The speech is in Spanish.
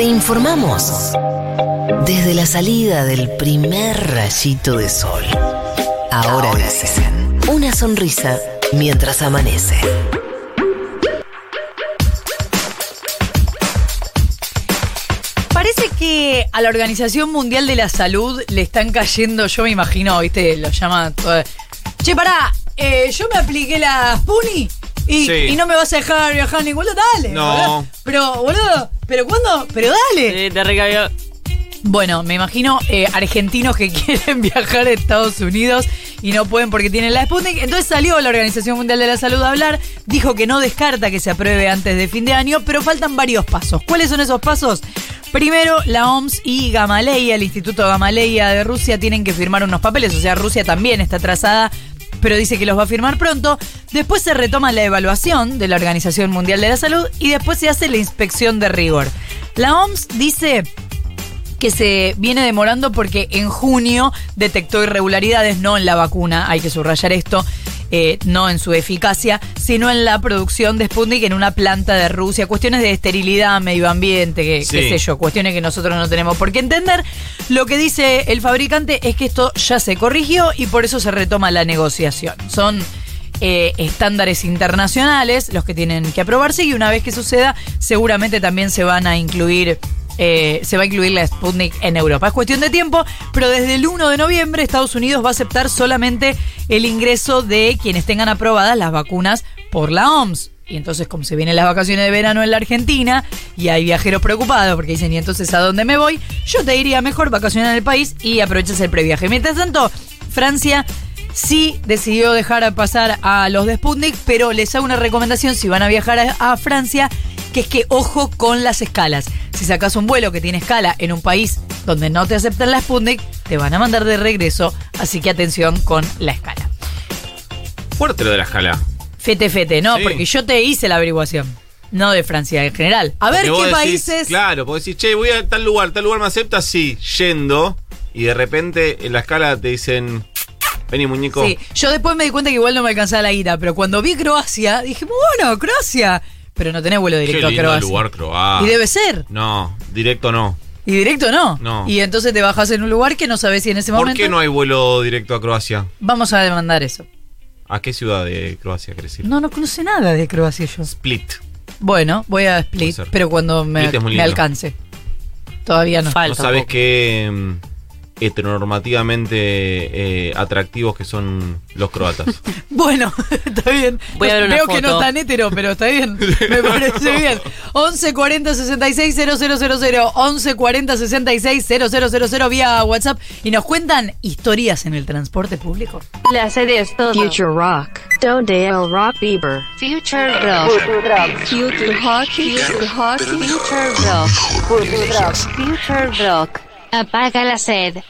Te informamos desde la salida del primer rayito de sol. Ahora dicen una sonrisa mientras amanece. Parece que a la Organización Mundial de la Salud le están cayendo, yo me imagino, viste, lo llaman todo. Che, pará, eh, yo me apliqué la Spuni y, Sí. y no me vas a dejar viajar a ningún lado. Dale. No. boludo. Pero, boludo, ¿pero cuándo? Pero dale. Sí, te recabió. Bueno, me imagino eh, argentinos que quieren viajar a Estados Unidos y no pueden porque tienen la Sputnik. Entonces salió la Organización Mundial de la Salud a hablar, dijo que no descarta que se apruebe antes de fin de año, pero faltan varios pasos. ¿Cuáles son esos pasos? Primero, la OMS y Gamaleya, el Instituto Gamaleya de Rusia, tienen que firmar unos papeles. O sea, Rusia también está atrasada, pero dice que los va a firmar pronto. Después se retoma la evaluación de la Organización Mundial de la Salud y después se hace la inspección de rigor. La OMS dice que se viene demorando porque en junio detectó irregularidades, no en la vacuna, hay que subrayar esto, eh, no en su eficacia, sino en la producción de Sputnik en una planta de Rusia. Cuestiones de esterilidad, medio ambiente, que, Sí. qué sé yo, cuestiones que nosotros no tenemos por qué entender. Lo que dice el fabricante es que esto ya se corrigió y por eso se retoma la negociación. Son eh, estándares internacionales los que tienen que aprobarse y una vez que suceda seguramente también se van a incluir eh, se va a incluir la Sputnik en Europa. Es cuestión de tiempo, pero desde el 1 de noviembre Estados Unidos va a aceptar solamente el ingreso de quienes tengan aprobadas las vacunas por la OMS. Y entonces, como se vienen las vacaciones de verano en la Argentina y hay viajeros preocupados porque dicen, ¿y entonces a dónde me voy? Yo te diría mejor vacacionar en el país y aprovechas el previaje. Mientras tanto, Francia sí decidió dejar pasar a los de Sputnik, pero les hago una recomendación si van a viajar a, a Francia, que es que ojo con las escalas. Si sacas un vuelo que tiene escala en un país donde no te aceptan la Sputnik, te van a mandar de regreso, así que atención con la escala. Fuerte lo de la escala. Fete, fete, no, Sí. porque yo te hice la averiguación, no de Francia en general. A ver Porque qué decís, países... Claro, porque decís, che, voy a tal lugar, tal lugar me acepta, sí, yendo. Y de repente en la escala te dicen, vení muñeco. Sí, yo después me di cuenta que igual no me alcanzaba la guita, pero cuando vi Croacia, dije, bueno, Croacia. Pero no tenés vuelo Qué directo a lindo Croacia. lugar Croacia. Y debe ser. No, directo no. Y directo no. No. Y entonces te bajas en un lugar que no sabes si en ese ¿Por momento. qué no hay vuelo directo a Croacia? Vamos a demandar eso. ¿A qué ciudad de Croacia querés ir? No, no conoce nada de Croacia yo. Split. Bueno, voy a Split, Puede ser. pero cuando me, Split es muy me lindo. alcance. Todavía no. Falta ¿No sabes qué mm, heteronormativamente eh, atractivos que son los croatas? Bueno, está bien. Voy a ver una Veo que no tan hetero, pero está bien. Me parece bien. 11 40 66 000 11 40 66 000 vía WhatsApp y nos cuentan historias en el transporte público. La sede es todo. Future Rock. Donde el Rock Bieber. Future Rock. Future Rock. Future Rock. Future Rock. Future Rock. Apaga la sed.